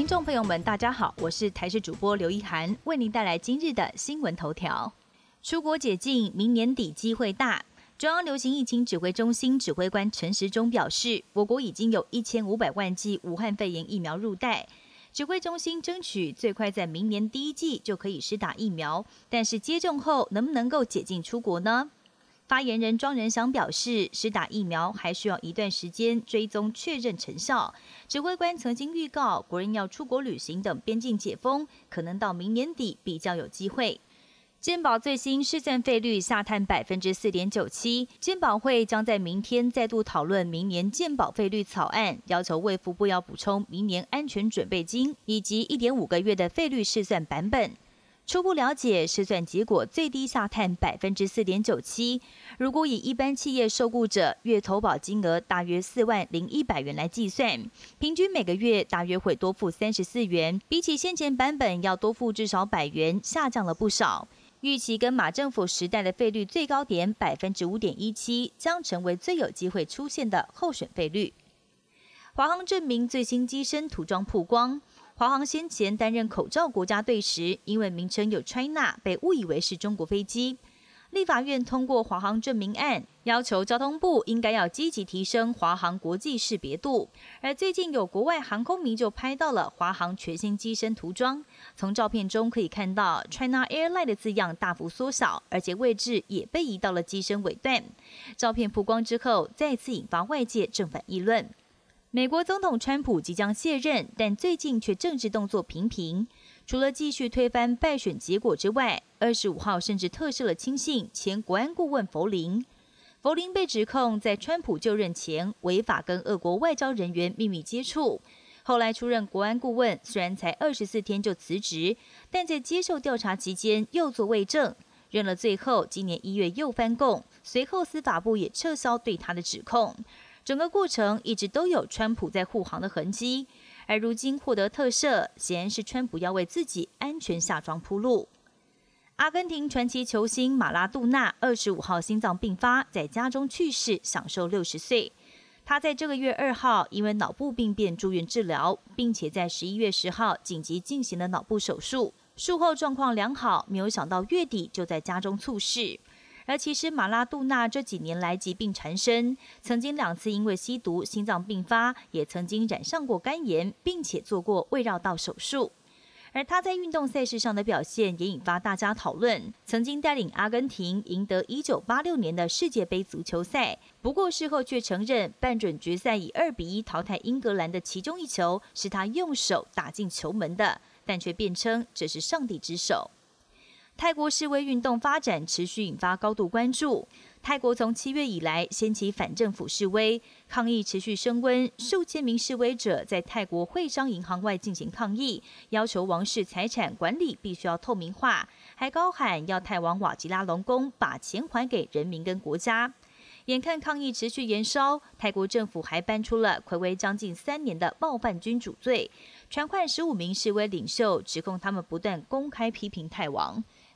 听众朋友们，大家好，我是台视主播刘一涵，为您带来今日的新闻头条。出国解禁，明年底机会大。中央流行疫情指挥中心指挥官陈时中表示，我国已经有一千五百万剂武汉肺炎疫苗入袋，指挥中心争取最快在明年第一季就可以施打疫苗。但是接种后能不能够解禁出国呢？发言人庄仁祥表示，施打疫苗还需要一段时间追踪确认成效。指挥官曾经预告，国人要出国旅行等边境解封，可能到明年底比较有机会。健保最新试算费率下探百分之四点九七，健保会将在明天再度讨论明年健保费率草案，要求卫福部要补充明年安全准备金以及一点五个月的费率试算版本。初步了解试算结果，最低下探百分之四点九七。如果以一般企业受雇者月投保金额大约四万零一百元来计算，平均每个月大约会多付三十四元，比起先前版本要多付至少百元，下降了不少。预期跟马政府时代的费率最高点百分之五点一七，将成为最有机会出现的候选费率。华航证明最新机身涂装曝光，华航先前担任口罩国家队时，因为名称有 China，被误以为是中国飞机。立法院通过华航证明案，要求交通部应该要积极提升华航国际识别度。而最近有国外航空迷就拍到了华航全新机身涂装，从照片中可以看到 China Airline 的字样大幅缩小，而且位置也被移到了机身尾段。照片曝光之后，再次引发外界正反议论。美国总统川普即将卸任，但最近却政治动作频频。除了继续推翻败选结果之外，二十五号甚至特赦了亲信前国安顾问弗林。弗林被指控在川普就任前违法跟俄国外交人员秘密接触，后来出任国安顾问，虽然才二十四天就辞职，但在接受调查期间又作伪证，认了罪后，今年一月又翻供，随后司法部也撤销对他的指控。整个过程一直都有川普在护航的痕迹。而如今获得特赦，显然是川普要为自己安全下装铺路。阿根廷传奇球星马拉杜纳二十五号心脏病发，在家中去世，享受六十岁。他在这个月二号因为脑部病变住院治疗，并且在十一月十号紧急进行了脑部手术，术后状况良好，没有想到月底就在家中猝逝。而其实马拉杜纳这几年来疾病缠身，曾经两次因为吸毒心脏病发，也曾经染上过肝炎，并且做过胃绕道手术。而他在运动赛事上的表现也引发大家讨论。曾经带领阿根廷赢得1986年的世界杯足球赛，不过事后却承认半准决赛以2比1淘汰英格兰的其中一球是他用手打进球门的，但却辩称这是上帝之手。泰国示威运动发展持续引发高度关注。泰国从七月以来掀起反政府示威，抗议持续升温，数千名示威者在泰国会商银行外进行抗议，要求王室财产管理必须要透明化，还高喊要泰王瓦吉拉隆功把钱还给人民跟国家。眼看抗议持续延烧，泰国政府还搬出了暌违将近三年的冒犯君主罪，传唤十五名示威领袖，指控他们不断公开批评泰王。